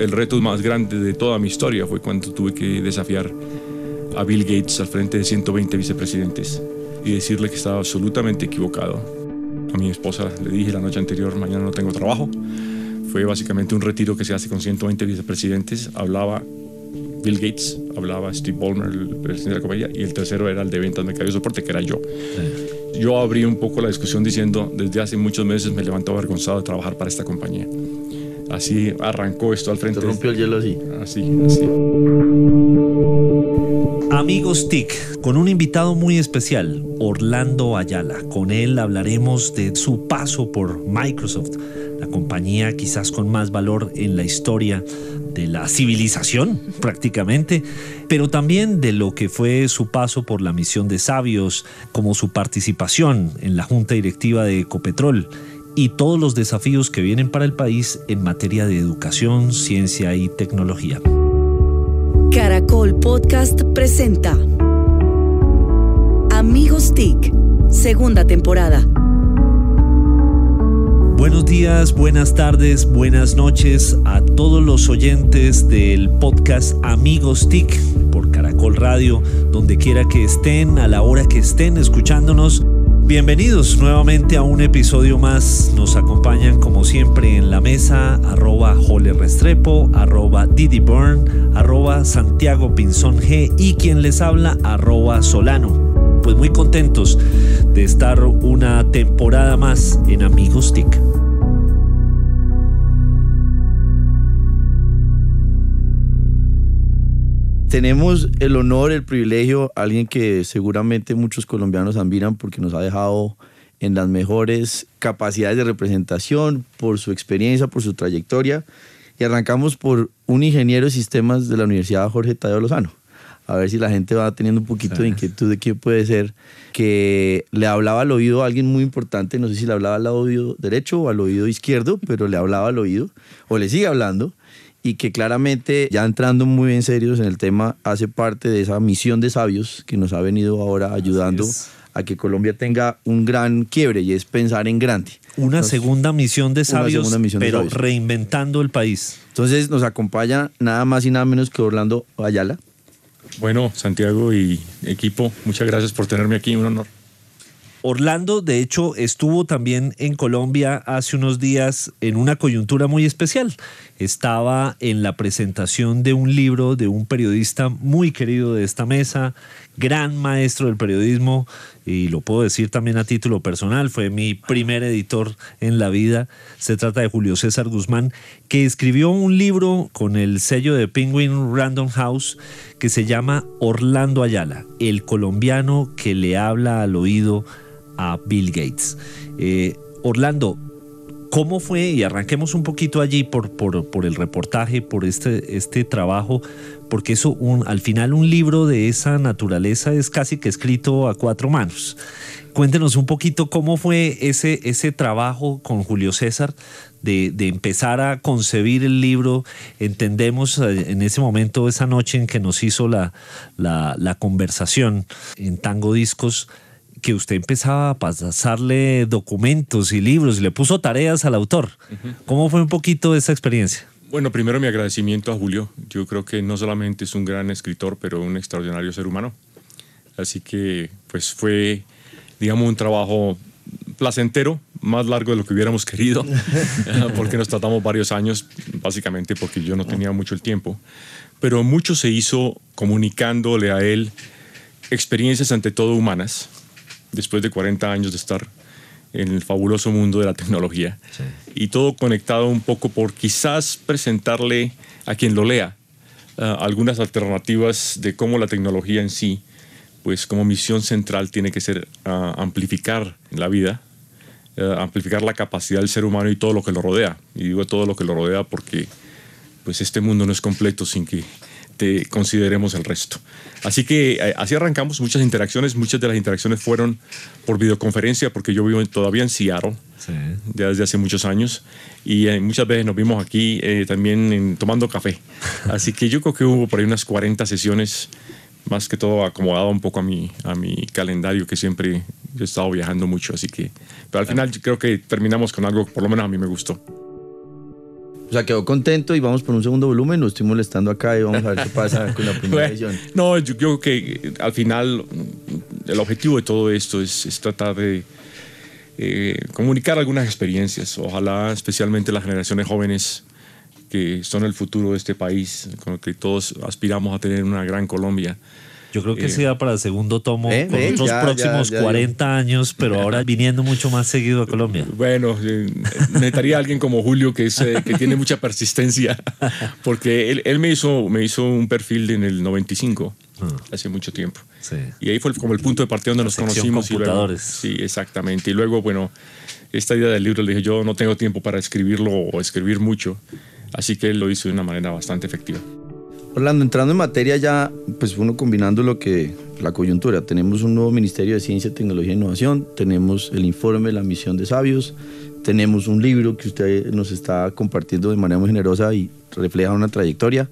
el reto más grande de toda mi historia fue cuando tuve que desafiar a Bill Gates al frente de 120 vicepresidentes y decirle que estaba absolutamente equivocado. A mi esposa le dije la noche anterior, mañana no tengo trabajo. Fue básicamente un retiro que se hace con 120 vicepresidentes. Hablaba Bill Gates, hablaba Steve Ballmer, el presidente de la compañía, y el tercero era el de ventas, mercado y soporte, que era yo. Yo abrí un poco la discusión diciendo, desde hace muchos meses me levanto avergonzado de trabajar para esta compañía. Así arrancó esto al frente. Se rompió el hielo así. Así, así. Amigos TIC, con un invitado muy especial, Orlando Ayala. Con él hablaremos de su paso por Microsoft, la compañía quizás con más valor en la historia de la civilización prácticamente, pero también de lo que fue su paso por la misión de sabios, como su participación en la junta directiva de Ecopetrol y todos los desafíos que vienen para el país en materia de educación, ciencia y tecnología. Caracol Podcast presenta Amigos TIC, segunda temporada. Buenos días, buenas tardes, buenas noches a todos los oyentes del podcast Amigos TIC por Caracol Radio, donde quiera que estén, a la hora que estén escuchándonos. Bienvenidos nuevamente a un episodio más. Nos acompañan como siempre en la mesa arroba Jole Restrepo, arroba Didi Burn, arroba Santiago Pinzón G y quien les habla arroba Solano. Pues muy contentos de estar una temporada más en Amigos TIC. Tenemos el honor, el privilegio, alguien que seguramente muchos colombianos admiran porque nos ha dejado en las mejores capacidades de representación, por su experiencia, por su trayectoria. Y arrancamos por un ingeniero de sistemas de la Universidad Jorge Tadeo Lozano. A ver si la gente va teniendo un poquito de inquietud de quién puede ser, que le hablaba al oído a alguien muy importante, no sé si le hablaba al oído derecho o al oído izquierdo, pero le hablaba al oído, o le sigue hablando, y que claramente, ya entrando muy bien serios en el tema, hace parte de esa misión de sabios que nos ha venido ahora ayudando a que Colombia tenga un gran quiebre y es pensar en grande. Una segunda misión de sabios, pero reinventando el país. Entonces nos acompaña nada más y nada menos que Orlando Ayala. Bueno, Santiago y equipo, muchas gracias por tenerme aquí, un honor. Orlando, de hecho, estuvo también en Colombia hace unos días en una coyuntura muy especial. Estaba en la presentación de un libro de un periodista muy querido de esta mesa, gran maestro del periodismo, y lo puedo decir también a título personal, fue mi primer editor en la vida. Se trata de Julio César Guzmán, que escribió un libro con el sello de Penguin Random House que se llama Orlando Ayala, el colombiano que le habla al oído a Bill Gates. Eh, Orlando, ¿cómo fue? Y arranquemos un poquito allí por, por, el reportaje, por este, este trabajo, porque eso, un, al final un libro de esa naturaleza es casi que escrito a cuatro manos. Cuéntenos un poquito cómo fue ese, ese trabajo con Julio César de, empezar a concebir el libro. Entendemos eh, en ese momento, esa noche en que nos hizo la, la, la conversación en Tango Discos, que usted empezaba a pasarle documentos y libros y le puso tareas al autor. ¿Cómo fue un poquito esa experiencia? Bueno, primero mi agradecimiento a Julio. Yo creo que no solamente es un gran escritor, pero un extraordinario ser humano. Así que pues fue, digamos, un trabajo placentero, más largo de lo que hubiéramos querido, porque nos tratamos varios años, básicamente porque yo no tenía mucho el tiempo. Pero mucho se hizo comunicándole a él experiencias ante todo humanas, después de 40 años de estar en el fabuloso mundo de la tecnología. Y todo conectado un poco por quizás presentarle a quien lo lea uh, algunas alternativas de cómo la tecnología en sí, pues como misión central tiene que ser uh, amplificar la vida, uh, amplificar la capacidad del ser humano y todo lo que lo rodea. Y digo todo lo que lo rodea porque pues este mundo no es completo sin que te consideremos el resto. Así que eh, así arrancamos muchas interacciones. Muchas de las interacciones fueron por videoconferencia, porque yo vivo todavía en Seattle, ya desde hace muchos años, y eh, muchas veces nos vimos aquí eh, también tomando café. Así que yo creo que hubo por ahí unas 40 sesiones, más que todo acomodado un poco a mi, a mi calendario, que siempre he estado viajando mucho. Así que, pero al final creo que terminamos con algo, por lo menos a mí me gustó. O sea, quedó contento y vamos por un segundo volumen. No estoy molestando acá y vamos a ver qué pasa con la primera edición. no, yo creo que al final el objetivo de todo esto es, es tratar de eh, comunicar algunas experiencias. Ojalá especialmente las generaciones jóvenes que son el futuro de este país, con el que todos aspiramos a tener una gran Colombia. Yo creo que Eh, sí da para el segundo tomo con ve, otros ya, próximos ya, ya, 40 años, pero ahora viniendo mucho más seguido a Colombia. Bueno, eh, necesitaría alguien como Julio que, es, eh, que tiene mucha persistencia, porque él, él me, hizo, me hizo un perfil en el 95, hace mucho tiempo. Sí. Y ahí fue como el punto de partida donde La nos conocimos. Y luego, computadores. sí, exactamente. Y luego, bueno, esta idea del libro le dije, yo no tengo tiempo para escribirlo o escribir mucho, así que él lo hizo de una manera bastante efectiva. Orlando, entrando en materia ya, pues uno combinando lo que la coyuntura. Tenemos un nuevo Ministerio de Ciencia, Tecnología e Innovación, tenemos el informe La Misión de Sabios, tenemos un libro que usted nos está compartiendo de manera muy generosa y refleja una trayectoria.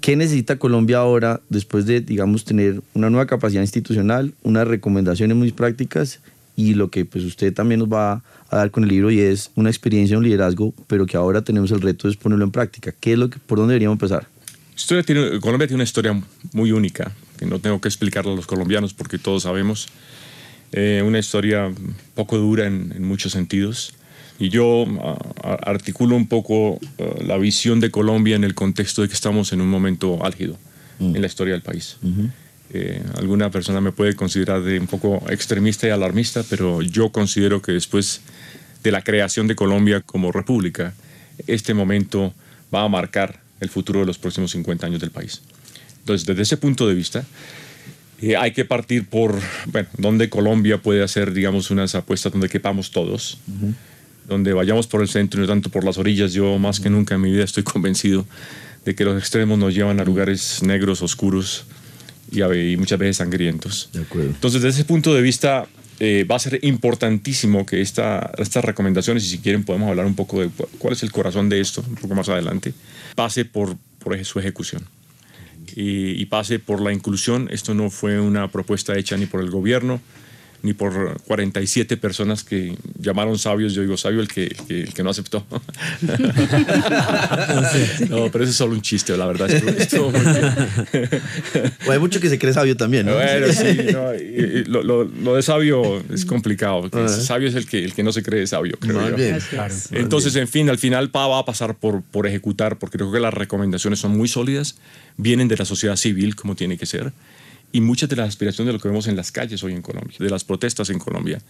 ¿Qué necesita Colombia ahora después de, digamos, tener una nueva capacidad institucional, unas recomendaciones muy prácticas y lo que pues usted también nos va a dar con el libro y es una experiencia, un liderazgo, pero que ahora tenemos el reto de ponerlo en práctica? ¿Qué es lo que, por dónde deberíamos empezar? Historia tiene, Colombia tiene una historia muy única, que no tengo que explicarla a los colombianos porque todos sabemos. Eh, una historia poco dura en, en muchos sentidos. Y yo ah, articulo un poco ah, la visión de Colombia en el contexto de que estamos en un momento álgido en la historia del país. Eh, alguna persona me puede considerar de un poco extremista y alarmista, pero yo considero que después de la creación de Colombia como república, este momento va a marcar el futuro de los próximos 50 años del país. Entonces, desde ese punto de vista, eh, hay que partir por, bueno, donde Colombia puede hacer, digamos, unas apuestas donde quepamos todos, donde vayamos por el centro y no tanto por las orillas. Yo más que nunca en mi vida estoy convencido de que los extremos nos llevan a lugares negros, oscuros y, muchas veces sangrientos. De acuerdo. Entonces, desde ese punto de vista, eh, va a ser importantísimo que esta, estas recomendaciones, y si quieren podemos hablar un poco de cu- cuál es el corazón de esto, un poco más adelante, pase por, por su ejecución. Y, y pase por la inclusión. Esto no fue una propuesta hecha ni por el gobierno, ni por 47 personas que llamaron sabios. Yo digo sabio el que, que- el que no aceptó. no, pero eso es solo un chiste, la verdad. Estuvo- estuvo muy hay mucho que se cree sabio también, ¿no? Bueno, sí, no, y- y lo, lo- lo de sabio es complicado. Ajá. Sabio es el que, el que no se cree sabio, creo yo. Claro. Entonces, en fin, al final pa- va a pasar por, por ejecutar, porque creo que las recomendaciones son muy sólidas, vienen de la sociedad civil, como tiene que ser, y muchas de las aspiraciones de lo que vemos en las calles hoy en Colombia, de las protestas en Colombia,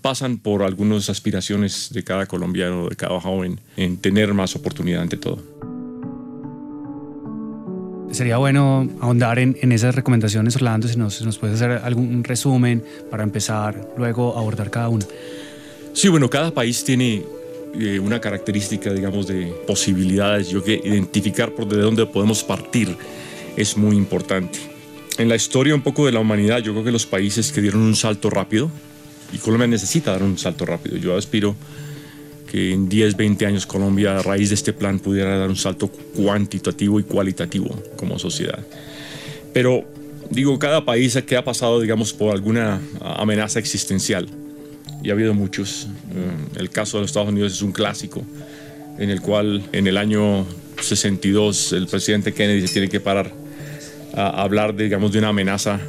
pasan por algunas aspiraciones de cada colombiano, de cada joven, en tener más oportunidad ante todo. Sería bueno ahondar en, en esas recomendaciones, Orlando, si nos, si nos puedes hacer algún resumen para empezar luego a abordar cada una. Sí, bueno, cada país tiene eh, una característica, digamos, de posibilidades. Yo que identificar por de dónde podemos partir es muy importante. En la historia un poco de la humanidad, yo creo que los países que dieron un salto rápido, y Colombia necesita dar un salto rápido. Yo aspiro que en 10, 20 años Colombia, a raíz de este plan, pudiera dar un salto cuantitativo y cualitativo como sociedad. Pero, digo, cada país que ha pasado, digamos, por alguna amenaza existencial, y ha habido muchos. Eh, El caso de los Estados Unidos es un clásico, en el cual en el año 62 el presidente Kennedy se tiene que parar a hablar, digamos, de una amenaza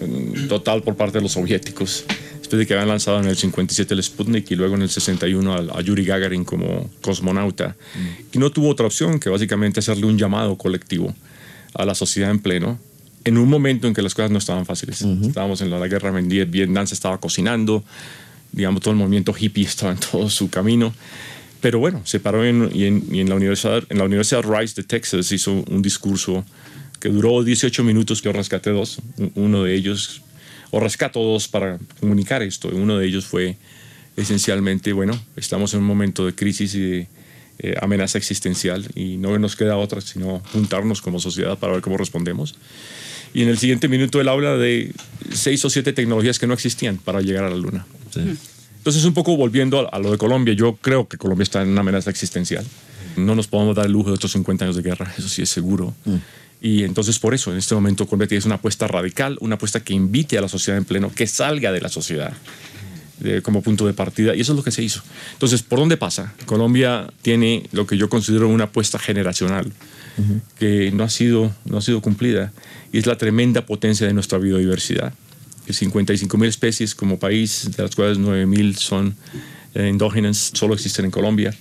mm, total por parte de los soviéticos. Después de que habían lanzado en el 57 el Sputnik y luego en el 61 al- a, Yuri Gagarin como cosmonauta. Y no tuvo otra opción que básicamente hacerle un llamado colectivo a la sociedad en pleno en un momento en que las cosas no estaban fáciles. Estábamos en la, guerra Viet- Vietnam, se estaba cocinando, digamos, todo el movimiento hippie estaba en todo su camino. Pero bueno, se paró en, y, en, y en la Universidad, en la Universidad Rice de Texas hizo un discurso que duró 18 minutos, yo rescaté dos, uno de ellos, o rescato dos para comunicar esto, uno de ellos fue esencialmente, bueno, estamos en un momento de crisis y de eh, amenaza existencial y no nos queda otra sino juntarnos como sociedad para ver cómo respondemos. Y en el siguiente minuto él habla de seis o siete tecnologías que no existían para llegar a la Luna. Entonces, un poco volviendo a, a lo de Colombia, yo creo que Colombia está en una amenaza existencial. No nos podemos dar el lujo de estos 50 años de guerra, eso sí es seguro. Y entonces, por eso, en este momento, Colombia tiene una apuesta radical, una apuesta que invite a la sociedad en pleno, que salga de la sociedad como punto de partida y eso es lo que se hizo. Entonces, ¿por dónde pasa? Colombia tiene lo que yo considero una apuesta generacional que no ha, sido, no ha sido cumplida y es la tremenda potencia de nuestra biodiversidad. 55 mil especies como país, de las cuales 9 mil son eh, endógenas, solo existen en Colombia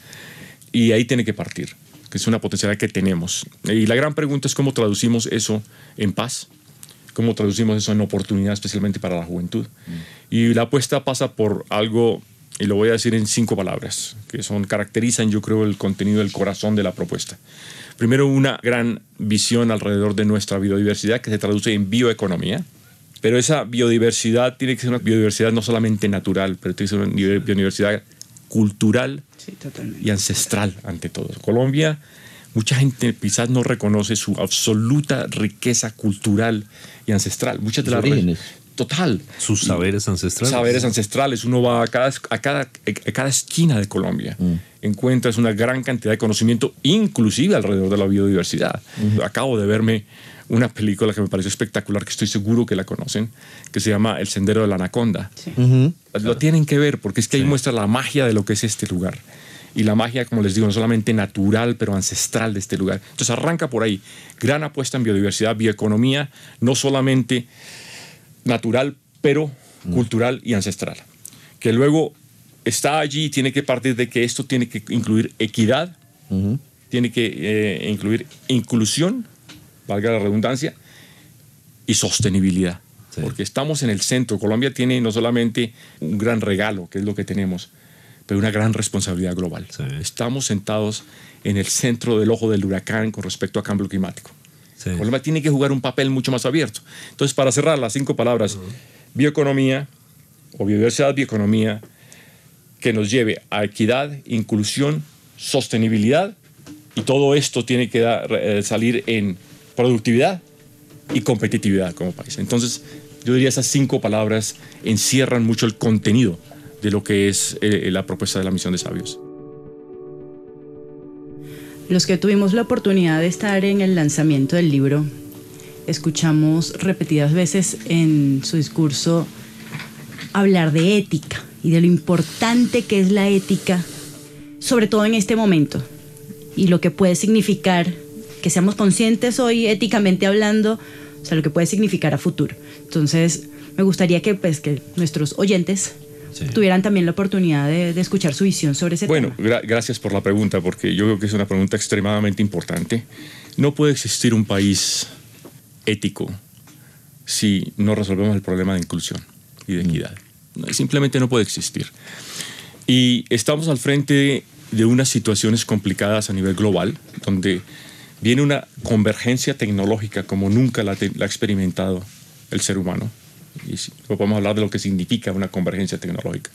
y ahí tiene que partir, que es una potencialidad que tenemos. Y la gran pregunta es cómo traducimos eso en paz, cómo traducimos eso en oportunidad, especialmente para la juventud. Y la apuesta pasa por algo, y lo voy a decir en cinco palabras, que son, caracterizan, yo creo, el contenido, el corazón de la propuesta. Primero, una gran visión alrededor de nuestra biodiversidad que se traduce en bioeconomía. Pero esa biodiversidad tiene que ser una biodiversidad no solamente natural, pero tiene que ser una biodiversidad cultural y ancestral ante todo. Colombia, mucha gente quizás no reconoce su absoluta riqueza cultural y ancestral. Muchas de las orígenes. Total. Sus saberes ancestrales. Saberes ancestrales. Uno va a cada, a cada, a cada esquina de Colombia. Mm. Encuentras una gran cantidad de conocimiento, inclusive alrededor de la biodiversidad. Acabo de verme una película que me pareció espectacular, que estoy seguro que la conocen, que se llama El Sendero de la Anaconda. Lo tienen que ver porque es que ahí muestra la magia de lo que es este lugar. Y la magia, como les digo, no solamente natural, pero ancestral de este lugar. Entonces arranca por ahí. Gran apuesta en biodiversidad, bioeconomía, no solamente natural, pero cultural y ancestral. Que luego está allí y tiene que partir de que esto tiene que incluir equidad, tiene que eh, incluir inclusión valga la redundancia, y sostenibilidad. Porque estamos en el centro. Colombia tiene no solamente un gran regalo, que es lo que tenemos, pero una gran responsabilidad global. Estamos sentados en el centro del ojo del huracán con respecto a cambio climático. Colombia tiene que jugar un papel mucho más abierto. Entonces, para cerrar las cinco palabras, bioeconomía o biodiversidad, bioeconomía, que nos lleve a equidad, inclusión, sostenibilidad, y todo esto tiene que eh, salir en productividad y competitividad como país. Entonces, yo diría esas cinco palabras encierran mucho el contenido de lo que es eh, la propuesta de la misión de sabios. Los que tuvimos la oportunidad de estar en el lanzamiento del libro, escuchamos repetidas veces en su discurso hablar de ética y de lo importante que es la ética, sobre todo en este momento, y lo que puede significar que seamos conscientes hoy éticamente hablando, o sea, lo que puede significar a futuro. Entonces, me gustaría que, pues, que nuestros oyentes tuvieran también la oportunidad de, escuchar su visión sobre ese tema. Bueno, gracias por la pregunta, porque yo creo que es una pregunta extremadamente importante. No puede existir un país ético si no resolvemos el problema de inclusión y de equidad. Simplemente no puede existir. Y estamos al frente de unas situaciones complicadas a nivel global, donde viene una convergencia tecnológica como nunca la, ha experimentado el ser humano. Y podemos hablar de lo que significa una convergencia tecnológica.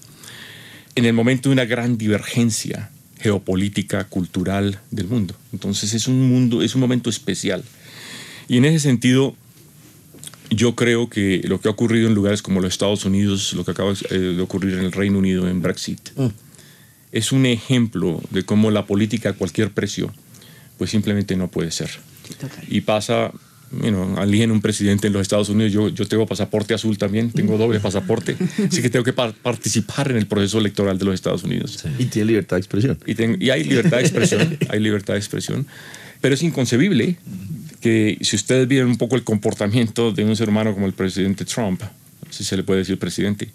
En el momento de una gran divergencia geopolítica, cultural del mundo. Entonces es un mundo, es un momento especial. Y en ese sentido, yo creo que lo que ha ocurrido en lugares como los Estados Unidos, lo que acaba eh, de ocurrir en el Reino Unido en Brexit, mm. es un ejemplo de cómo la política a cualquier precio pues simplemente no puede ser. Y pasa, bueno, alguien, un presidente en los Estados Unidos, yo, yo tengo pasaporte azul también, tengo doble pasaporte, así que tengo que participar en el proceso electoral de los Estados Unidos. Y tiene libertad de expresión. Y, y hay libertad de expresión, hay libertad de expresión, pero es inconcebible que si ustedes vieran un poco el comportamiento de un ser humano como el presidente Trump, si se le puede decir presidente,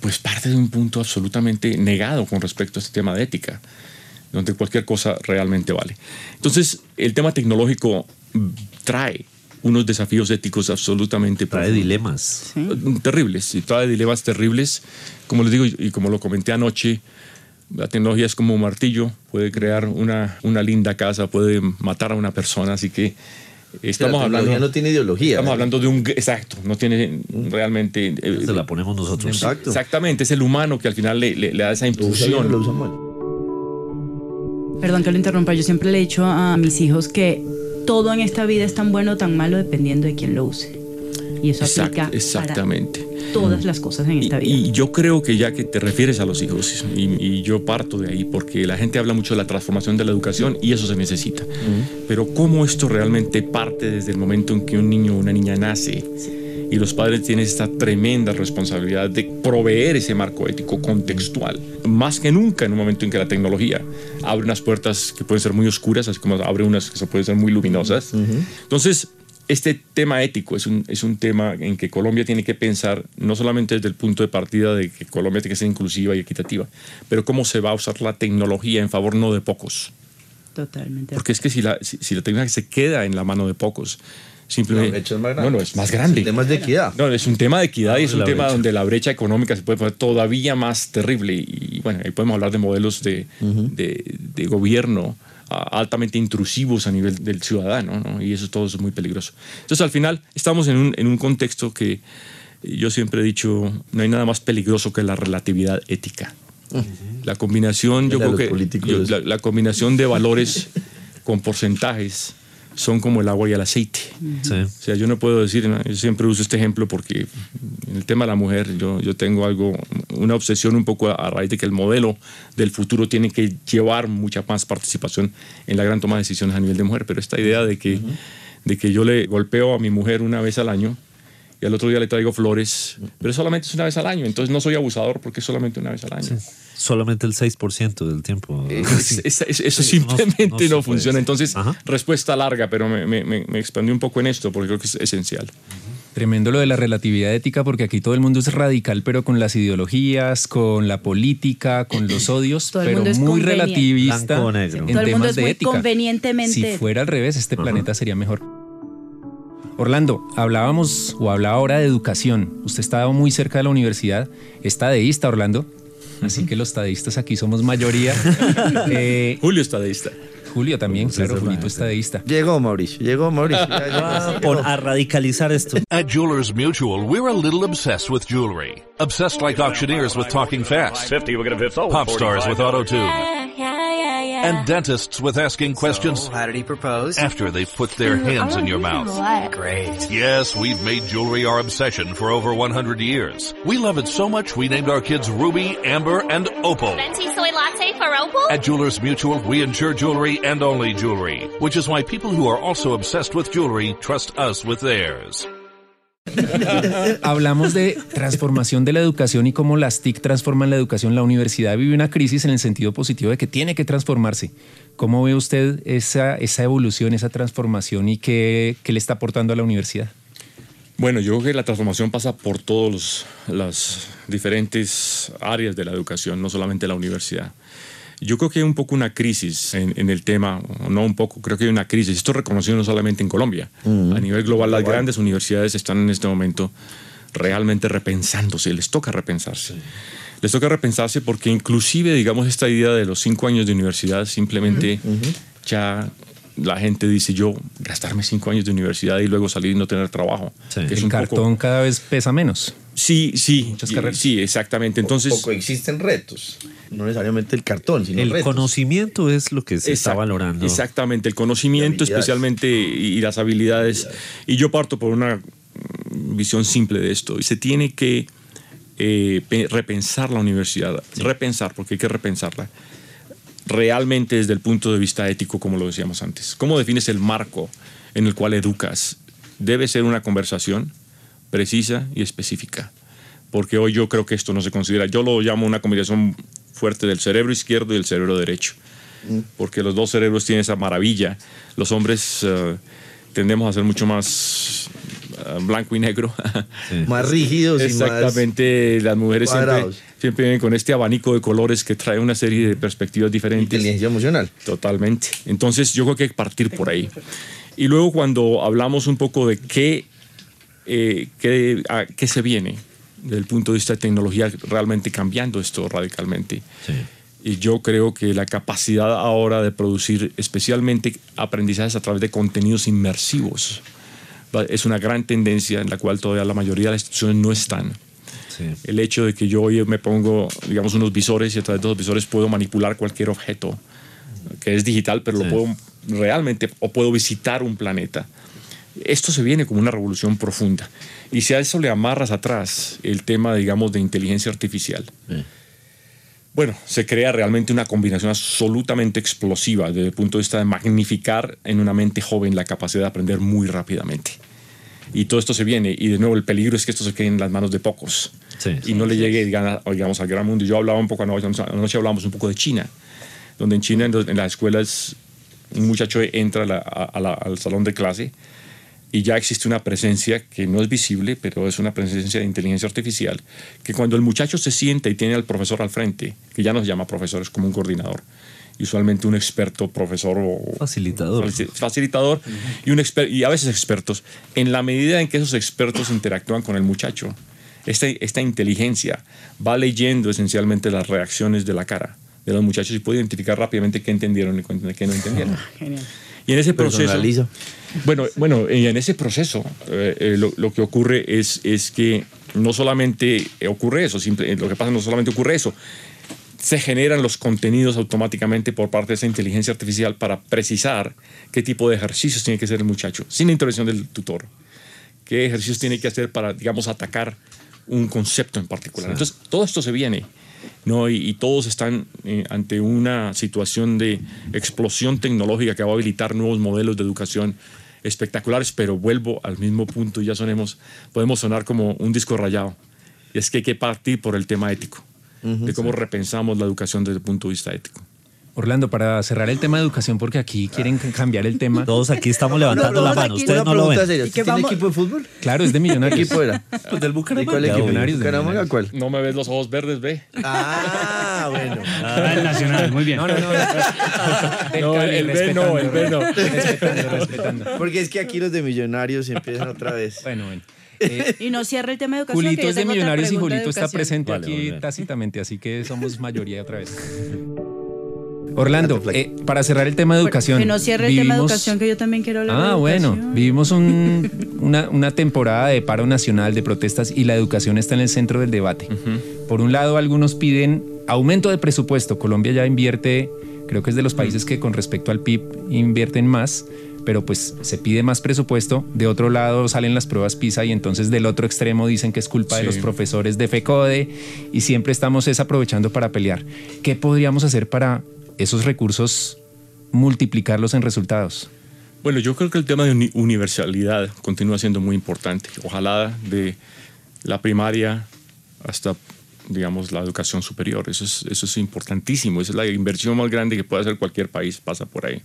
pues parte de un punto absolutamente negado con respecto a este tema de ética donde cualquier cosa realmente vale. Entonces, el tema tecnológico trae unos desafíos éticos absolutamente... Trae dilemas. Terribles, y trae dilemas terribles. Como les digo, y como lo comenté anoche, la tecnología es como un martillo, puede crear una, una linda casa, puede matar a una persona, así que estamos la hablando no tiene ideología estamos hablando de un exacto no tiene realmente eh, se la ponemos nosotros exacto. exactamente es el humano que al final le, le, da esa impulsión Perdón que lo interrumpa, yo siempre le he dicho a mis hijos que todo en esta vida es tan bueno o tan malo dependiendo de quién lo use. Y eso aplica exactamente. Para todas las cosas en esta vida. Y yo creo que ya que te refieres a los hijos, y, yo parto de ahí, porque la gente habla mucho de la transformación de la educación y eso se necesita. Pero cómo esto realmente parte desde el momento en que un niño o una niña nace Y los padres tienen esta tremenda responsabilidad de proveer ese marco ético contextual, más que nunca en un momento en que la tecnología abre unas puertas que pueden ser muy oscuras, así como abre unas que pueden ser muy luminosas. Entonces, este tema ético es un, es un tema en que Colombia tiene que pensar no solamente desde el punto de partida de que Colombia tiene que ser inclusiva y equitativa, pero cómo se va a usar la tecnología en favor no de pocos. Totalmente. Porque es que si la, si, si la tecnología se queda en la mano de pocos, simplemente... La brecha es más grande. No, no, es más grande. Es un tema de equidad. No, es un tema de equidad y es un tema brecha. donde la brecha económica se puede poner todavía más terrible. Y bueno, ahí podemos hablar de modelos de, de, de gobierno altamente intrusivos a nivel del ciudadano, ¿no? y eso todo es muy peligroso. Entonces, al final, estamos en un, en un contexto que yo siempre he dicho, no hay nada más peligroso que la relatividad ética. La combinación, yo creo que políticos. yo- la, la combinación de valores con porcentajes son como el agua y el aceite. Sí. O sea, yo no puedo decir, ¿no? yo siempre uso este ejemplo porque en el tema de la mujer yo, yo tengo algo, una obsesión un poco a, a raíz de que el modelo del futuro tiene que llevar mucha más participación en la gran toma de decisiones a nivel de mujer, pero esta idea de que, de que yo le golpeo a mi mujer una vez al año y al otro día le traigo flores, pero solamente es una vez al año, entonces no soy abusador porque es solamente una vez al año. Solamente el 6% del tiempo. Es- es- es- eso Sí, simplemente no funciona. Entonces, Ajá. respuesta larga, pero me, me, me, me expandí un poco en esto porque creo que es esencial. Tremendo lo de la relatividad ética, porque aquí todo el mundo es radical, pero con las ideologías, con la política, con los odios, Todo pero muy relativista Blanco o negro. en Todo el mundo temas es de muy ética. convenientemente- Si fuera al revés, este planeta sería mejor. Orlando, hablábamos o hablaba ahora de educación. Usted estaba muy cerca de la universidad. Es tadeísta, Orlando. Así que los tadeístas aquí somos mayoría. Eh, Julio está de esta. Julio también, claro, Julito es tadeísta. Llegó Mauricio, llegó Mauricio. ya llegó, Ah, llegó. por a radicalizar esto. At Jewelers Mutual, we're a little obsessed with jewelry. Obsessed like auctioneers with talking fast. 50, we're gonna Pop stars with 45. auto tune. And dentists with asking questions How did he propose? after they've put their hmm, hands in your mouth. Great. Yes, we've made jewelry our obsession for over 100 years. We love it so much we named our kids Ruby, Amber, and Opal. Venti soy latte for Opal? At Jewelers Mutual, we insure jewelry and only jewelry, which is why people who are also obsessed with jewelry trust us with theirs. Hablamos de transformación de la educación y cómo las TIC transforman la educación. La universidad vive una crisis en el sentido positivo de que tiene que transformarse. ¿Cómo ve usted esa, evolución, esa transformación y qué, qué le está aportando a la universidad? Bueno, yo creo que la transformación pasa por todas las diferentes áreas de la educación, no solamente la universidad. Yo creo que hay un poco una crisis en, en el tema, o no un poco, creo que hay una crisis. Esto es reconocido no solamente en Colombia. A nivel global, las grandes universidades están en este momento realmente repensándose, les toca repensarse. Les toca repensarse porque inclusive, digamos, esta idea de los cinco años de universidad simplemente ya la gente dice yo gastarme cinco años de universidad y luego salir y no tener trabajo. Sí. que es El un cartón poco- cada vez pesa menos. Sí, sí, Muchas carreras. sí, exactamente. Entonces, Poco existen retos. No necesariamente el cartón, sino El retos. conocimiento es lo que se está valorando. Exactamente, el conocimiento especialmente y, y las habilidades. Y yo parto por una visión simple de esto. Y se tiene que eh, pe- repensar la universidad, repensar, porque hay que repensarla, realmente desde el punto de vista ético, como lo decíamos antes. ¿Cómo defines el marco en el cual educas? Debe ser una conversación precisa y específica. Porque hoy yo creo que esto no se considera, yo lo llamo una combinación fuerte del cerebro izquierdo y del cerebro derecho. Porque los dos cerebros tienen esa maravilla. Los hombres eh, tendemos a ser mucho más eh, blanco y negro. Más rígidos y más... Exactamente, las mujeres siempre vienen con este abanico de colores que trae una serie de perspectivas diferentes. Inteligencia emocional. Totalmente. Entonces yo creo que hay que partir por ahí. Y luego cuando hablamos un poco de qué, eh, qué, a qué se viene desde el punto de vista de tecnología realmente cambiando esto radicalmente. Y yo creo que la capacidad ahora de producir especialmente aprendizajes a través de contenidos inmersivos es una gran tendencia en la cual todavía la mayoría de las instituciones no están. Sí. El hecho de que yo hoy me pongo, digamos, unos visores y a través de esos visores puedo manipular cualquier objeto que es digital, pero Sí. lo puedo realmente, o puedo visitar un planeta. Esto se viene como una revolución profunda. Y si a eso le amarras atrás el tema, digamos, de inteligencia artificial, bueno, se crea realmente una combinación absolutamente explosiva desde el punto de vista de magnificar en una mente joven la capacidad de aprender muy rápidamente. Y todo esto se viene. Y de nuevo, el peligro es que esto se quede en las manos de pocos. Sí. Y no le llegue, digamos, al gran mundo. Yo hablaba un poco, anoche, hablamos un poco de China, donde en China, en, las escuelas, un muchacho entra a la- a la- al salón de clase y ya existe una presencia que no es visible, pero es una presencia de inteligencia artificial, que cuando el muchacho se sienta y tiene al profesor al frente, que ya no se llama profesor, es como un coordinador, y usualmente un experto profesor o Facilitador. faci- facilitador y, un exper- y a veces expertos, en la medida en que esos expertos interactúan con el muchacho, esta, esta inteligencia va leyendo esencialmente las reacciones de la cara de los muchachos y puede identificar rápidamente qué entendieron y qué no entendieron. Genial. Y en ese proceso... Bueno, bueno, en ese proceso eh, eh, lo, lo que ocurre es, es que no solamente ocurre eso, simple- lo que pasa no solamente ocurre eso, se generan los contenidos automáticamente por parte de esa inteligencia artificial para precisar qué tipo de ejercicios tiene que hacer el muchacho, sin la intervención del tutor. Qué ejercicios tiene que hacer para, digamos, atacar un concepto en particular. Entonces, todo esto se viene. ¿no? Y, y todos están eh, ante una situación de explosión tecnológica que va a habilitar nuevos modelos de educación espectaculares, pero vuelvo al mismo punto y ya sonemos, podemos sonar como un disco rayado. Y es que hay que partir por el tema ético, de cómo repensamos la educación desde el punto de vista ético. Orlando, para cerrar el tema de educación, porque aquí quieren cambiar el tema. Todos aquí estamos levantando No, la no, mano. aquí Ustedes no lo ven. seria. ¿Y qué ¿Usted tiene vamos- equipo de fútbol? Claro, es de ¿Qué millonarios. equipo era? Pues del ¿Y cuál Bucaramanga. equipo? Millonarios de Bucaramanga. ¿cuál? No me ves los ojos verdes, ve. Ah, bueno. Ah, el Nacional, muy bien. No, no, no. No, Cali, el B no, el B no. Respetando, respetando. Porque es que aquí los de Millonarios empiezan otra vez. Bueno, bueno. Eh, Y no cierra el tema de educación. Julito es de Millonarios y Julito está presente Vale, aquí tácitamente, así que somos mayoría otra vez. Orlando, eh, para cerrar el tema de educación. Que no cierre el tema de educación, que yo también quiero hablar de Ah, bueno, vivimos un- una, una temporada de paro nacional, de protestas y la educación está en el centro del debate. Por un lado, algunos piden aumento de presupuesto. Colombia ya invierte, creo que es de los países que con respecto al PIB invierten más, pero pues se pide más presupuesto. De otro lado salen las pruebas PISA y entonces del otro extremo dicen que es culpa de los profesores de FECODE y siempre estamos es aprovechando para pelear. ¿Qué podríamos hacer para esos recursos multiplicarlos en resultados? Bueno, yo creo que el tema de uni- universalidad continúa siendo muy importante. Ojalá de la primaria hasta, digamos, la educación superior. Eso es, eso es importantísimo. Esa es la inversión más grande que puede hacer cualquier país, pasa por ahí.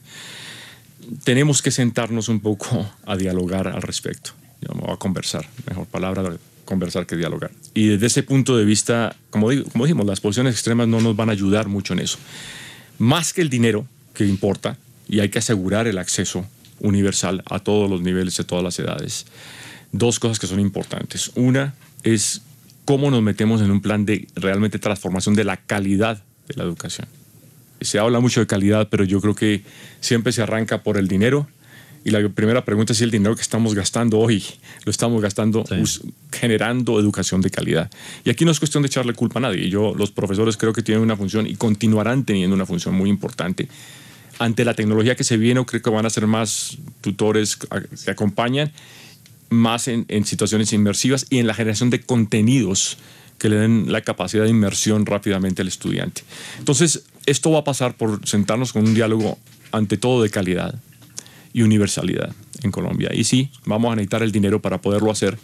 Tenemos que sentarnos un poco a dialogar al respecto, digamos, a conversar. Mejor palabra, conversar que dialogar. Y desde ese punto de vista, como, como dijimos, las posiciones extremas no nos van a ayudar mucho en eso más que el dinero que importa, y hay que asegurar el acceso universal a todos los niveles de todas las edades, dos cosas que son importantes. Una es cómo nos metemos en un plan de realmente transformación de la calidad de la educación. Se habla mucho de calidad, pero yo creo que siempre se arranca por el dinero. Y la primera pregunta es si el dinero que estamos gastando hoy lo estamos gastando generando educación de calidad. Y aquí no es cuestión de echarle culpa a nadie. Yo, los profesores creo que tienen una función y continuarán teniendo una función muy importante. Ante la tecnología que se viene, creo que van a ser más tutores que acompañan, más en, en situaciones inmersivas y en la generación de contenidos que le den la capacidad de inmersión rápidamente al estudiante. Entonces, esto va a pasar por sentarnos con un diálogo ante todo de calidad y universalidad en Colombia. Y sí, vamos a necesitar el dinero para poderlo hacer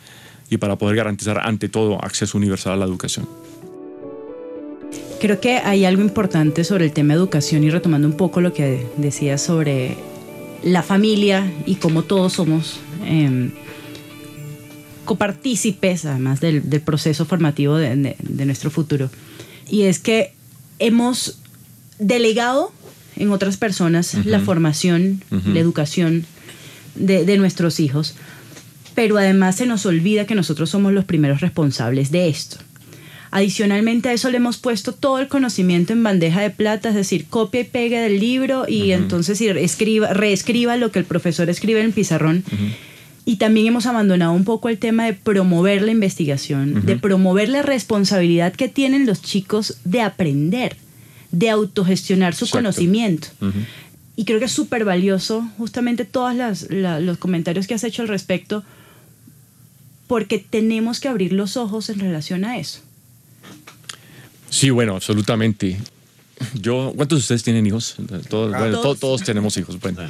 y para poder garantizar ante todo acceso universal a la educación. Creo que hay algo importante sobre el tema educación y retomando un poco lo que decía sobre la familia y cómo todos somos eh, copartícipes, además del, proceso formativo de nuestro futuro. Y es que hemos delegado en otras personas la formación, la educación de, de nuestros hijos, pero además se nos olvida que nosotros somos los primeros responsables de esto. Adicionalmente a eso le hemos puesto todo el conocimiento en bandeja de plata, es decir, copia y pegue del libro y entonces escriba, reescriba lo que el profesor escribe en el pizarrón. Y también hemos abandonado un poco el tema de promover la investigación, de promover la responsabilidad que tienen los chicos de aprender, de autogestionar su Exacto. conocimiento. Y creo que es súper valioso justamente todos los comentarios que has hecho al respecto, porque tenemos que abrir los ojos en relación a eso. Sí, bueno, absolutamente. Yo, ¿cuántos de ustedes tienen hijos? Todos, bueno, to- todos tenemos hijos. Bueno,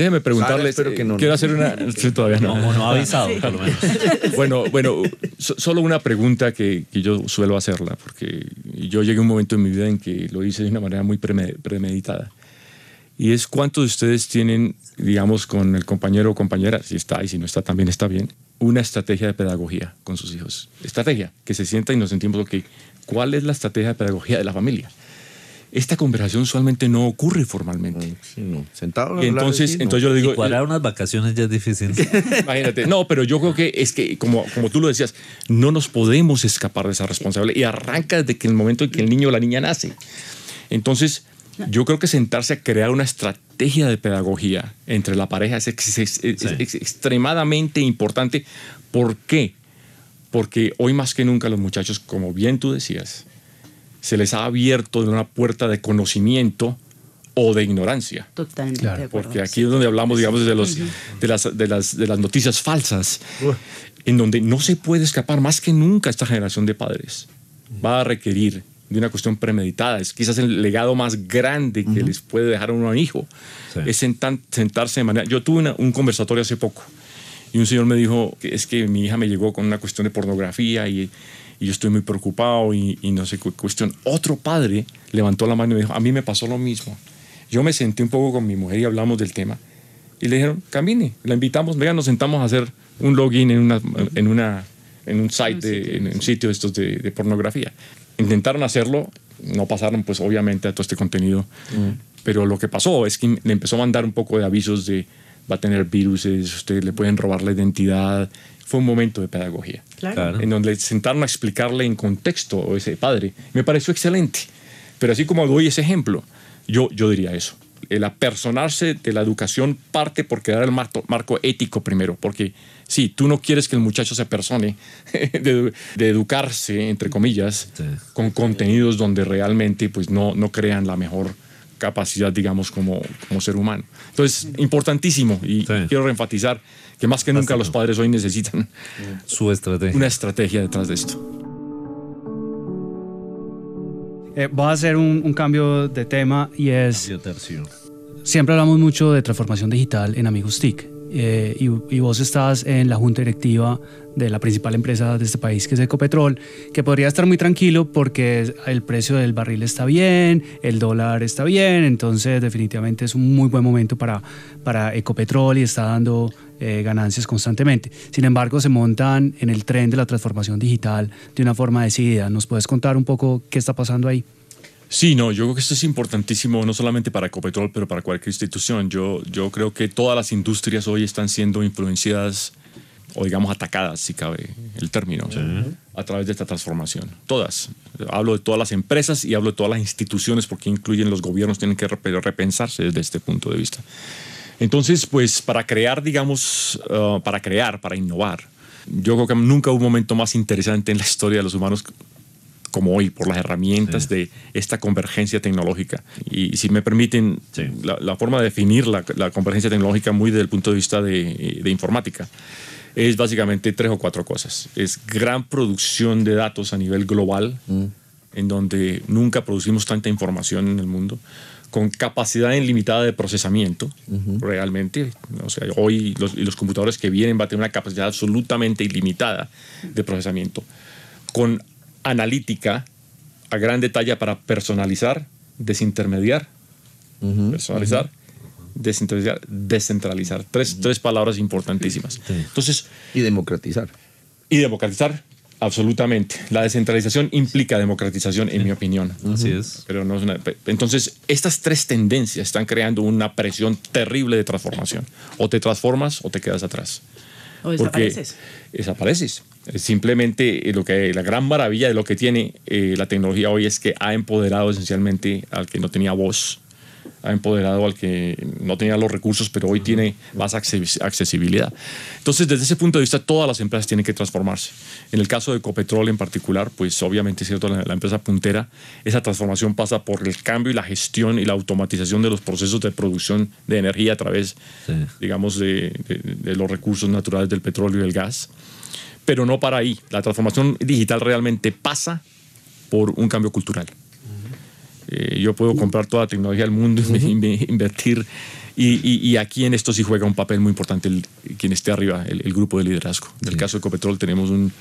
Déjeme preguntarles. espero que no. Quiero hacer una. sí, todavía no. No, no ha avisado, por lo menos. Bueno, bueno, so- solo una pregunta que, que yo suelo hacerla, porque yo llegué a un momento en mi vida en que lo hice de una manera muy preme- premeditada. Y es cuántos de ustedes tienen, digamos, con el compañero o compañera, si está y si no está también está bien, una estrategia de pedagogía con sus hijos. Estrategia, que se sienta y nos sentimos, ok, ¿cuál es la estrategia de pedagogía de la familia? Esta conversación usualmente no ocurre formalmente. Sí, no. Sentado. entonces, así, no. entonces yo le digo, Y cuadrar unas vacaciones ya es difícil. Imagínate. No, pero yo creo que es que, como, como tú lo decías, no nos podemos escapar de esa responsabilidad y arranca desde que el momento en que el niño o la niña nace. Entonces, yo creo que sentarse a crear una estrategia de pedagogía entre la pareja es, ex- es- es- Sí. es extremadamente importante. ¿Por qué? Porque hoy más que nunca los muchachos, como bien tú decías, se les ha abierto una puerta de conocimiento o de ignorancia. Totalmente Claro. Porque aquí es donde hablamos, digamos, de, los, de, las, de, las, de las noticias falsas, en donde no se puede escapar más que nunca esta generación de padres. Va a requerir de una cuestión premeditada. Es quizás el legado más grande que les puede dejar a un hijo. Sí. Es sentan- sentarse de manera... Yo tuve una- un conversatorio hace poco y un señor me dijo que es que mi hija me llegó con una cuestión de pornografía y, y yo estoy muy preocupado y, y no sé qué cuestión. Otro padre levantó la mano y me dijo, a mí me pasó lo mismo. Yo me senté un poco con mi mujer y hablamos del tema. Y le dijeron, camine, la invitamos, venga, nos sentamos a hacer un login en, una, en, una, en un site, de, en un sitio de estos de, de pornografía. Intentaron hacerlo, no pasaron pues obviamente a todo este contenido, pero lo que pasó es que le empezó a mandar un poco de avisos de va a tener virus, ustedes le pueden robar la identidad. Fue un momento de pedagogía Claro. En donde sentaron a explicarle en contexto a ese padre. Me pareció excelente. Pero así como doy ese ejemplo, yo, yo diría eso. El apersonarse de la educación parte por crear el marco, marco ético primero, porque sí, tú no quieres que el muchacho se persone de, de educarse, entre comillas, Sí. con contenidos donde realmente pues, no, no crean la mejor capacidad, digamos, como, como ser humano. Entonces, importantísimo, y Sí. quiero reenfatizar que más que nunca los padres hoy necesitan Su estrategia. una estrategia detrás de esto. Eh, voy a hacer un, un cambio de tema y es... Siempre hablamos mucho de transformación digital en Amigos TIC eh, y, y vos estás en la junta directiva de la principal empresa de este país, que es Ecopetrol, que podría estar muy tranquilo porque el precio del barril está bien, el dólar está bien, entonces definitivamente es un muy buen momento para, para Ecopetrol y está dando eh, ganancias constantemente. Sin embargo, se montan en el tren de la transformación digital de una forma decidida. ¿Nos puedes contar un poco qué está pasando ahí? Sí, no, yo creo que esto es importantísimo no solamente para Ecopetrol, pero para cualquier institución. Yo, yo creo que todas las industrias hoy están siendo influenciadas o digamos atacadas, si cabe el término, a través de esta transformación. Todas. Hablo de todas las empresas y hablo de todas las instituciones porque incluyen los gobiernos, tienen que rep- repensarse desde este punto de vista. Entonces, pues para crear, digamos, uh, para crear, para innovar, yo creo que nunca hubo un momento más interesante en la historia de los humanos como hoy, por las herramientas de esta convergencia tecnológica. Y si me permiten, Sí. la, la forma de definir la, la convergencia tecnológica muy desde el punto de vista de, de informática es básicamente tres o cuatro cosas. Es gran producción de datos a nivel global, en donde nunca producimos tanta información en el mundo, con capacidad ilimitada de procesamiento, realmente. O sea, hoy los, los computadores que vienen van a tener una capacidad absolutamente ilimitada de procesamiento, con analítica a gran detalle para personalizar, desintermediar, personalizar, descentralizar, descentralizar. Tres, tres palabras importantísimas. Entonces, Y democratizar. y democratizar, absolutamente. La descentralización implica democratización, en mi opinión. Así es. Pero no es una- entonces, estas tres tendencias están creando una presión terrible de transformación. O te transformas o te quedas atrás. O Porque desapareces. desapareces. Es Simplemente eh, lo que, la gran maravilla de lo que tiene eh, la tecnología hoy es que ha empoderado esencialmente al que no tenía voz, ha empoderado al que no tenía los recursos, pero hoy tiene más acces- accesibilidad. Entonces, desde ese punto de vista, todas las empresas tienen que transformarse. En el caso de Ecopetrol en particular, pues obviamente es cierto, la, la empresa puntera, esa transformación pasa por el cambio y la gestión y la automatización de los procesos de producción de energía a través, Sí. digamos, de, de- de los recursos naturales del petróleo y del gas. Pero no para ahí. La transformación digital realmente pasa por un cambio cultural. Eh, yo puedo comprar toda la tecnología del mundo y invertir Y, y- y aquí en esto sí juega un papel muy importante el, quien esté arriba, el, el grupo de liderazgo. En el caso de Ecopetrol tenemos un,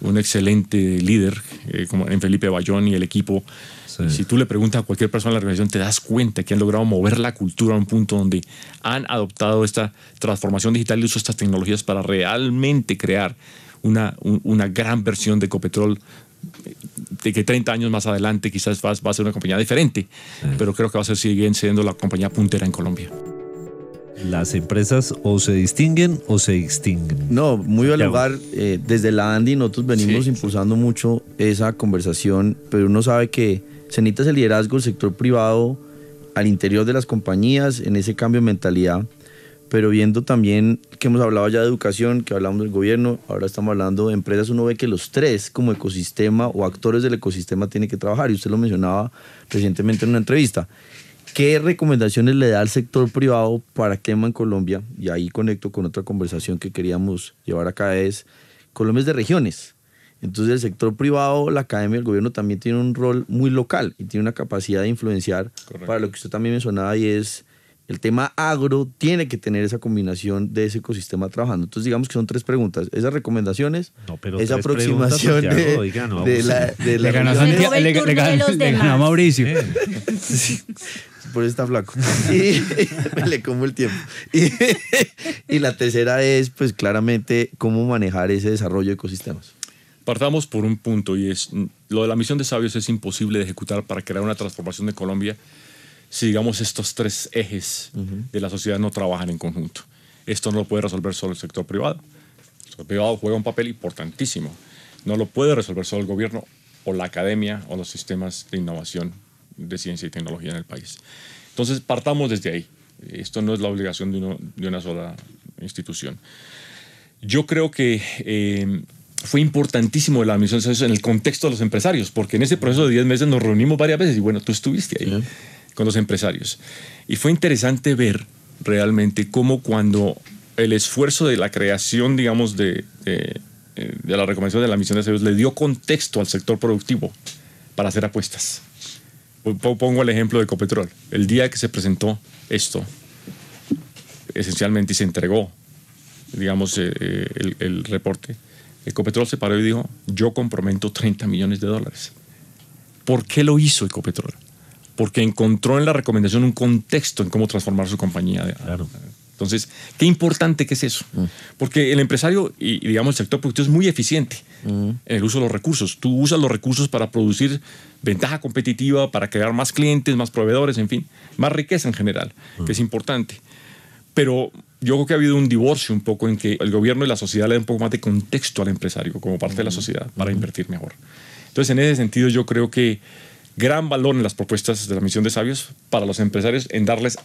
un excelente líder, eh, como en Felipe Bayón y el equipo. Si tú le preguntas a cualquier persona en la organización, te das cuenta que han logrado mover la cultura a un punto donde han adoptado esta transformación digital y uso de estas tecnologías para realmente crear una, un- una gran versión de Ecopetrol de que 30 años más adelante quizás va, va a ser una compañía diferente, pero creo que va a ser siguen siendo la compañía puntera en Colombia. Las empresas o se distinguen o se extinguen. No, muy al lugar. eh, desde la Andy nosotros venimos Sí. impulsando mucho esa conversación, pero uno sabe que se necesita ese liderazgo del sector privado al interior de las compañías, en ese cambio de mentalidad, pero viendo también que hemos hablado ya de educación, que hablamos del gobierno, ahora estamos hablando de empresas, uno ve que los tres como ecosistema o actores del ecosistema tienen que trabajar, y usted lo mencionaba recientemente en una entrevista. ¿Qué recomendaciones le da al sector privado para Quema en Colombia? Y ahí conecto con otra conversación que queríamos llevar acá, es Colombia es de regiones. Entonces el sector privado, la academia, el gobierno también tiene un rol muy local y tiene una capacidad de influenciar Correcto. para lo que usted también mencionaba y es el tema agro tiene que tener esa combinación de ese ecosistema trabajando. Entonces digamos que son tres preguntas. Esas recomendaciones, No, pero esa aproximación de, Santiago, oiga, no, de vamos. la, de Le la ganó, Santiago. Le, le ganó- le ganó. Mauricio. por eso está flaco. Y le como el tiempo. Y, y la tercera es, pues claramente, cómo manejar ese desarrollo de ecosistemas. Partamos por un punto y es lo de la misión de sabios es imposible de ejecutar para crear una transformación de Colombia si digamos estos tres ejes de la sociedad no trabajan en conjunto. Esto no lo puede resolver solo el sector privado. El sector privado juega un papel importantísimo. No lo puede resolver solo el gobierno o la academia o los sistemas de innovación de ciencia y tecnología en el país. Entonces partamos desde ahí. Esto no es la obligación de, uno- de una sola institución. Yo creo que eh, fue importantísimo la Sabios en el contexto de los empresarios, porque en ese proceso de 10 meses nos reunimos varias veces y bueno, tú estuviste ahí con los empresarios. Y fue interesante ver realmente cómo cuando el esfuerzo de la creación, digamos, de, de, eh, la recomendación de la misión de Sabios le dio contexto al sector productivo para hacer apuestas. Po- Pongo el ejemplo de Ecopetrol. El día que se presentó esto, esencialmente se entregó, digamos, eh, eh, el, el reporte, Ecopetrol se paró y dijo, yo comprometo 30 millones de dólares. ¿Por qué lo hizo Ecopetrol? Porque encontró en la recomendación un contexto en cómo transformar su compañía. Claro. Entonces, qué importante que es eso. Porque el empresario y, y, digamos el sector productivo es muy eficiente en el uso de los recursos. Tú usas los recursos para producir ventaja competitiva, para crear más clientes, más proveedores, en fin, más riqueza en general, que es importante. Pero yo creo que ha habido un divorcio un poco en que el gobierno y la sociedad le dan un poco más de contexto al empresario como parte de la sociedad para invertir mejor. Entonces, en ese sentido, yo creo que gran valor en las propuestas de la misión de sabios para los empresarios en darles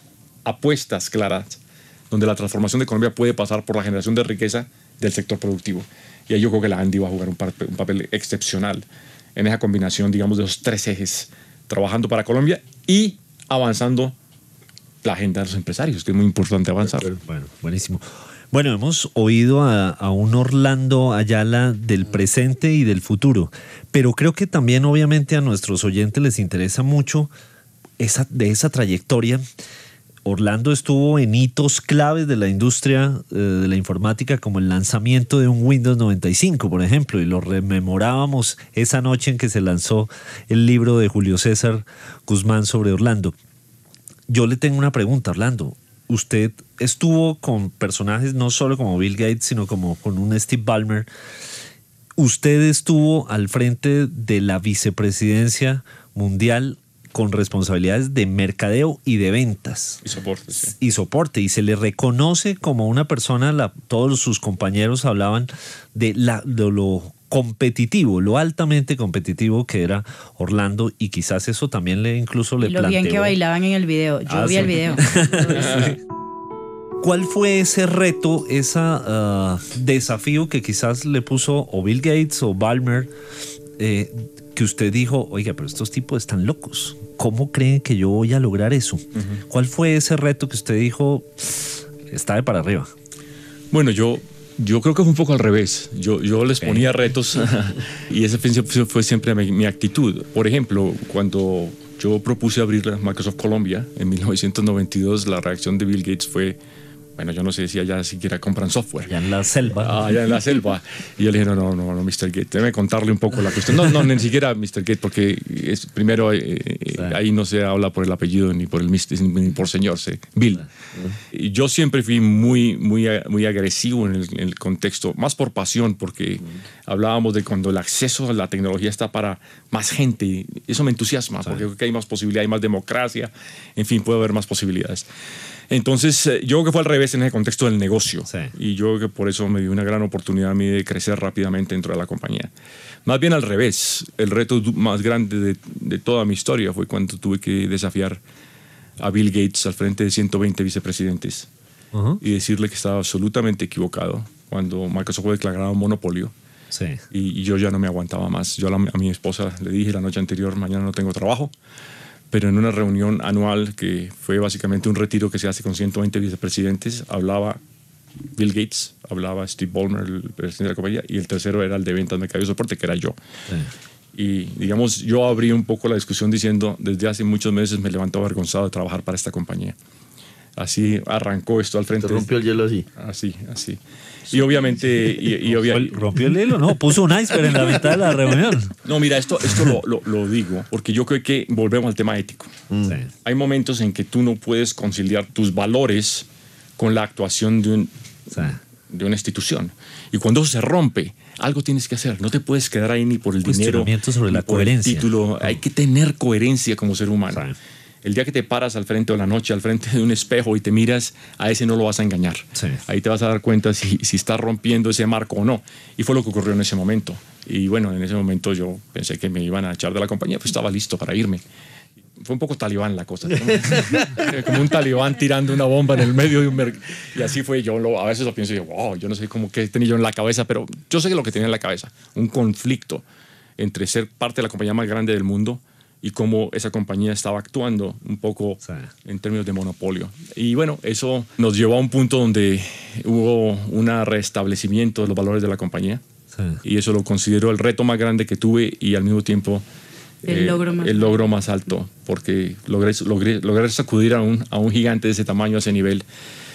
apuestas claras donde la transformación de Colombia puede pasar por la generación de riqueza del sector productivo. Y ahí yo creo que la Andy va a jugar un, par- un papel excepcional en esa combinación, digamos, de los tres ejes, trabajando para Colombia y avanzando la agenda de los empresarios, que es muy importante avanzar. Bueno, buenísimo. Bueno, hemos oído a, a un Orlando Ayala del presente y del futuro, pero creo que también obviamente a nuestros oyentes les interesa mucho esa, de esa trayectoria. Orlando estuvo en hitos claves de la industria eh, de la informática, como el lanzamiento de un Windows 95, por ejemplo, y lo rememorábamos esa noche en que se lanzó el libro de Julio César Guzmán sobre Orlando. Yo le tengo una pregunta, Orlando. Usted estuvo con personajes no solo como Bill Gates, sino como con un Steve Ballmer. Usted estuvo al frente de la vicepresidencia mundial con responsabilidades de mercadeo y de ventas Y soporte, sí. y soporte y se le reconoce como una persona, la- todos sus compañeros hablaban de, la, de lo competitivo, lo altamente competitivo que era Orlando y quizás eso también le incluso le Y lo bien que bailaban en el video. Yo Ah, vi sí. el video. ¿Cuál fue ese reto, ese desafío que quizás le puso o Bill Gates o Balmer, eh, que usted dijo, oiga, pero estos tipos están locos? ¿Cómo creen que yo voy a lograr eso? ¿Cuál fue ese reto que usted dijo, está de para arriba? Bueno, yo, yo creo que fue un poco al revés. Yo, yo les ponía retos y esa fue, fue siempre mi, mi actitud. Por ejemplo, cuando yo propuse abrir Microsoft Colombia en 1992. La reacción de Bill Gates fue, bueno, yo no sé si allá siquiera compran software. Ya en la selva. Ah, allá en la selva. Y yo le dije, no, no, no, no, Mr. Gates, déjeme contarle un poco la cuestión. No, no, ni siquiera Mr. Gates, porque es, primero eh, eh, ahí no se habla por el apellido ni por el Mr., ni por señor, se, Bill. Y yo siempre fui muy, muy, muy agresivo en el, en el contexto, más por pasión, porque hablábamos de cuando el acceso a la tecnología está para más gente. Eso me entusiasma, porque creo que hay más posibilidad, hay más democracia, en fin, puede haber más posibilidades. Entonces, eh, yo creo que fue al revés en el contexto del negocio. Sí. Y yo creo que por eso me dio una gran oportunidad a mí de crecer rápidamente dentro de la compañía. Más bien al revés, el reto más grande de, de toda mi historia fue cuando tuve que desafiar a Bill Gates al frente de 120 vicepresidentes Ujú. y decirle que estaba absolutamente equivocado cuando Microsoft fue declarado monopolio Sí. y, y yo ya no me aguantaba más. Yo a, la- a mi esposa le dije la noche anterior, mañana no tengo trabajo, pero en una reunión anual que fue básicamente un retiro que se hace con 120 vicepresidentes, hablaba Bill Gates, hablaba Steve Ballmer, el presidente de la compañía, y el tercero era el de ventas, mercado y soporte, que era yo. Y digamos, yo abrí un poco la discusión diciendo, desde hace muchos meses me levanto avergonzado de trabajar para esta compañía. Así arrancó esto al frente. Te rompió el hielo así. Así, así. Y obviamente, y, y obvia- el- rompió el hilo, ¿no? Puso un iceberg en la mitad de la reunión. no, mira, esto, esto lo, lo- lo digo porque yo creo que volvemos al tema ético. Sí. Hay momentos en que tú no puedes conciliar tus valores con la actuación de, un- Sí. de una institución. Y cuando eso se rompe, algo tienes que hacer. No te puedes quedar ahí ni por el dinero. Sobre ni la por el coherencia. título. Hay que tener coherencia como ser humano. Sí. El día que te paras al frente de la noche, al frente de un espejo y te miras, a ese no lo vas a engañar. Sí. Ahí te vas a dar cuenta si, si estás rompiendo ese marco o no. Y fue lo que ocurrió en ese momento. Y bueno, en ese momento yo pensé que me iban a echar de la compañía, pues estaba listo para irme. Fue un poco talibán la cosa. ¿no? Como un talibán tirando una bomba en el medio de un mercado. Y así fue. Yo lo- a veces lo pienso y digo, wow, yo no sé cómo que tenía yo en la cabeza, pero yo sé lo que tenía en la cabeza. Un conflicto entre ser parte de la compañía más grande del mundo y cómo esa compañía estaba actuando un poco Sí. en términos de monopolio. Y bueno, eso nos llevó a un punto donde hubo un restablecimiento de los valores de la compañía. Sí. Y eso lo considero el reto más grande que tuve y al mismo tiempo eh, El logro más el logro más alto, porque logré, logré, logré sacudir a un, a un gigante de ese tamaño, a ese nivel.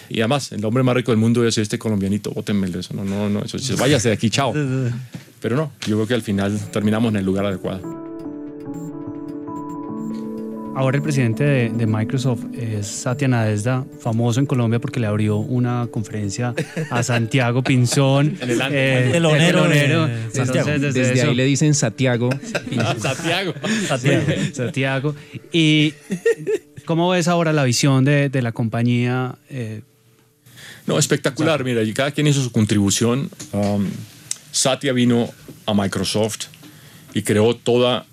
Y además, el hombre más rico del mundo es este colombianito, bótenme de eso. No, no, no, eso, váyase de aquí, chao. Pero no, yo creo que al final terminamos en el lugar adecuado. Ahora el presidente de, de Microsoft es Satya Nadella, famoso en Colombia porque le abrió una conferencia a Santiago Pinzón. En el. Santiago. Entonces, desde ahí le dicen Santiago. Santiago. Santiago. Santiago. ¿Y cómo ves ahora la visión de, de la compañía? eh, No, espectacular. Mira, y cada quien hizo su contribución. Um, Satya vino a Microsoft y creó toda,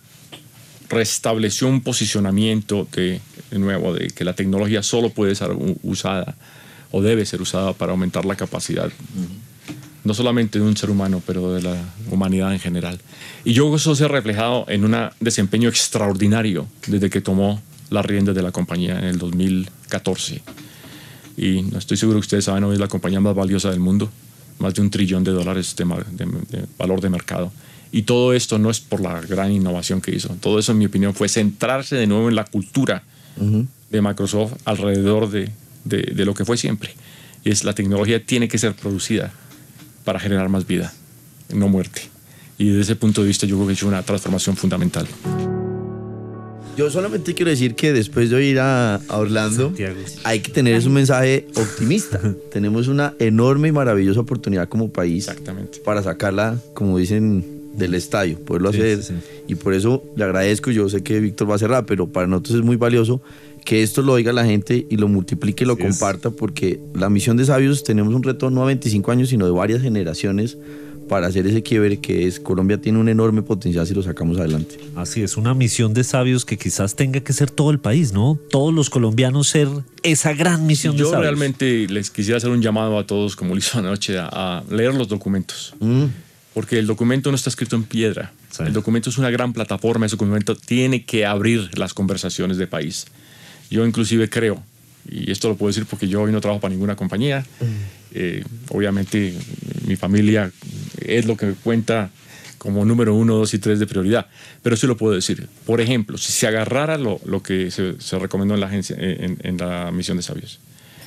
restableció un posicionamiento de, de nuevo, de que la tecnología solo puede ser usada o debe ser usada para aumentar la capacidad, no solamente de un ser humano, pero de la humanidad en general. Y yo eso se ha reflejado en un desempeño extraordinario desde que tomó las riendas de la compañía en el 2014 y no estoy seguro que ustedes saben, hoy es la compañía más valiosa del mundo, más de un trillón de dólares de, mar- de- de valor de mercado. Y todo esto no es por la gran innovación que hizo, todo eso en mi opinión fue centrarse de nuevo en la cultura de Microsoft alrededor de, de- de lo que fue siempre. Y es la tecnología tiene que ser producida para generar más vida, no muerte. Y desde ese punto de vista yo creo que ha hecho una transformación fundamental. Yo solamente quiero decir que después de ir a, a Orlando, Santiago. hay que tener un mensaje optimista. Tenemos una enorme y maravillosa oportunidad como país Exactamente. para sacarla, como dicen, del estadio, poderlo Sí, hacer. sí, sí. Y por eso le agradezco, yo sé que Víctor va a cerrar, pero para nosotros es muy valioso que esto lo oiga la gente y lo multiplique y lo es. comparta, porque la misión de Sabios tenemos un reto no a 25 años, sino de varias generaciones para hacer ese quiebre que es Colombia tiene un enorme potencial si lo sacamos adelante. Así es, una misión de sabios que quizás tenga que ser todo el país, ¿no? Todos los colombianos ser esa gran misión de Yo sabios. realmente les quisiera hacer un llamado a todos, como lo hizo anoche, a, a leer los documentos. Porque el documento no está escrito en piedra. Sí. El documento es una gran plataforma. Ese documento tiene que abrir las conversaciones de país. Yo inclusive creo, y esto lo puedo decir porque yo hoy no trabajo para ninguna compañía. eh, obviamente mi familia es lo que cuenta como número uno, dos y tres de prioridad, pero sí lo puedo decir. Por ejemplo, si se agarrara lo, lo que se, se recomendó en la, agencia, en, en la misión de sabios,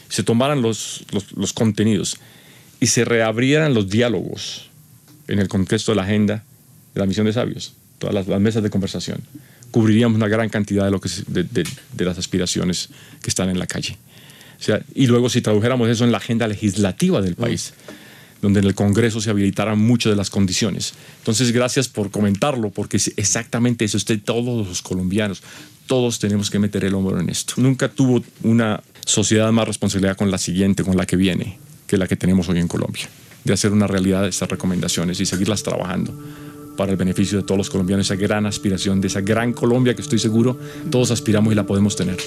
se tomaran los, los, los contenidos y se reabrieran los diálogos en el contexto de la agenda de la misión de sabios, todas las, las mesas de conversación, cubriríamos una gran cantidad de, lo que de, de- de las aspiraciones que están en la calle. O sea, y luego si tradujéramos eso en la agenda legislativa del país, donde en el Congreso se habilitaran muchas de las condiciones. Entonces, gracias por comentarlo, porque es exactamente eso. Usted, todos los colombianos, todos tenemos que meter el hombro en esto. Nunca tuvo una sociedad más responsabilidad con la siguiente, con la que viene, que la que tenemos hoy en Colombia, de hacer una realidad de estas recomendaciones y seguirlas trabajando para el beneficio de todos los colombianos, esa gran aspiración de esa gran Colombia que estoy seguro todos aspiramos y la podemos tener.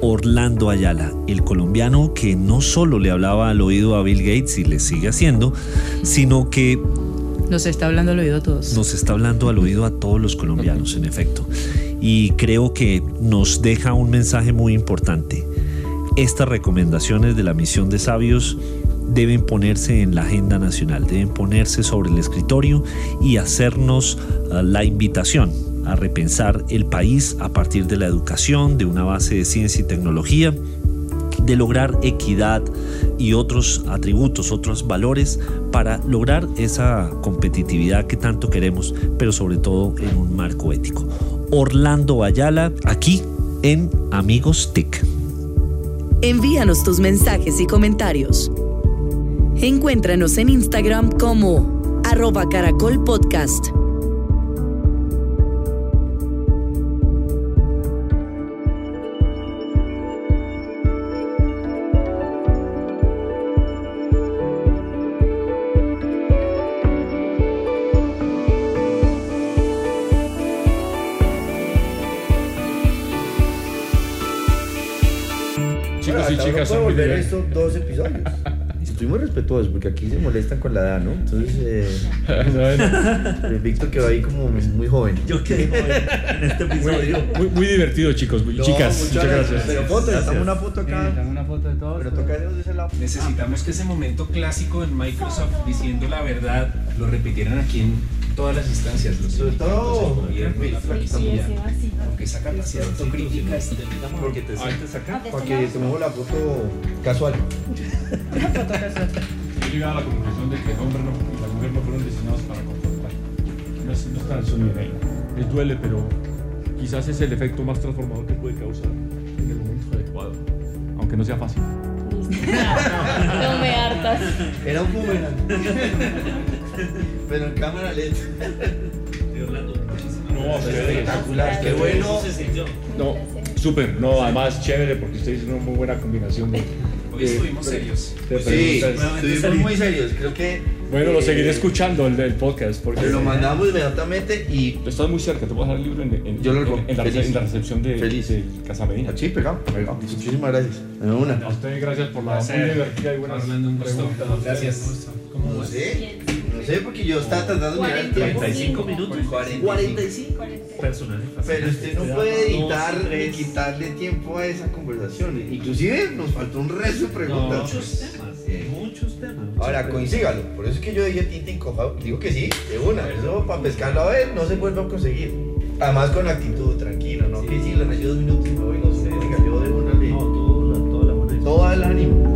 Orlando Ayala, el colombiano que no solo le hablaba al oído a Bill Gates y le sigue haciendo, sino que Nos está hablando al oído a todos. nos está hablando al oído a todos los colombianos, en efecto. Y creo que nos deja un mensaje muy importante. Estas recomendaciones de la misión de sabios deben ponerse en la agenda nacional, deben ponerse sobre el escritorio y hacernos ah, la invitación a repensar el país a partir de la educación, de una base de ciencia y tecnología, de lograr equidad y otros atributos, otros valores para lograr esa competitividad que tanto queremos, pero sobre todo en un marco ético. Orlando Ayala, aquí en Amigos TIC. Envíanos tus mensajes y comentarios. Encuéntranos en Instagram como arroba caracol muy puede volver esto dos episodios. Estoy muy respetuoso porque aquí se molestan con la edad, ¿no? Entonces, eh, eh, Víctor quedó ahí como muy joven. Yo quedé en este episodio. Muy, muy divertido, chicos. No, chicas, muchas gracias. Pero foto, una foto acá. una foto de todos. Pero toca de ese lado. Necesitamos que ese momento clásico en Microsoft diciendo la verdad lo repitieran aquí en todas las instancias. Los Sobre todo, gobierno, la sí, policía, porque esa capacidad autocrítica es Porque te sientes acá. Para que tomemos la foto casual. He llegado a la conclusión de que el hombre no- y la mujer no fueron destinados para confrontar. No es, no es tan solo idea. Les duele, pero quizás es el efecto más transformador que puede causar en el momento adecuado. Aunque no sea fácil. No me hartas. Era un boomerang. Pero en cámara lenta. No, Espectacular, qué bueno. No, súper. No, además chévere porque ustedes hicieron una muy buena combinación de, Hoy estuvimos serios. de Sí, estuvimos muy serios. Creo que Bueno, lo eh, seguiré escuchando el del podcast porque Lo mandamos inmediatamente y estás muy cerca. Te voy a dejar el libro en, en- Yo lo en- en la, feliz. en la recepción de, Feliz. Casa Medina. Sí, pegado, pegado. Muchísimas gracias. En una. A ustedes gracias por la muy divertida y buenas Orlando, un gusto. preguntas. Gracias. No sé, no sé, porque yo estaba tratando de mirar el tiempo. 45 minutos. 45. Personal. Pero usted no puede editar ni quitarle tiempo a esa conversación. Inclusive nos faltó un resto de preguntas. Muchos temas. Muchos temas. Ahora, coincígalo. Por eso es que yo dije tinta incojado. Digo que sí, de una. Eso para pescarlo a ver no se vuelve a conseguir. Además con actitud, tranquilo, ¿no? Que sí, le rayó dos minutos y me voy, no sé. Venga, yo de una le... No, toda la buena Todo el ánimo.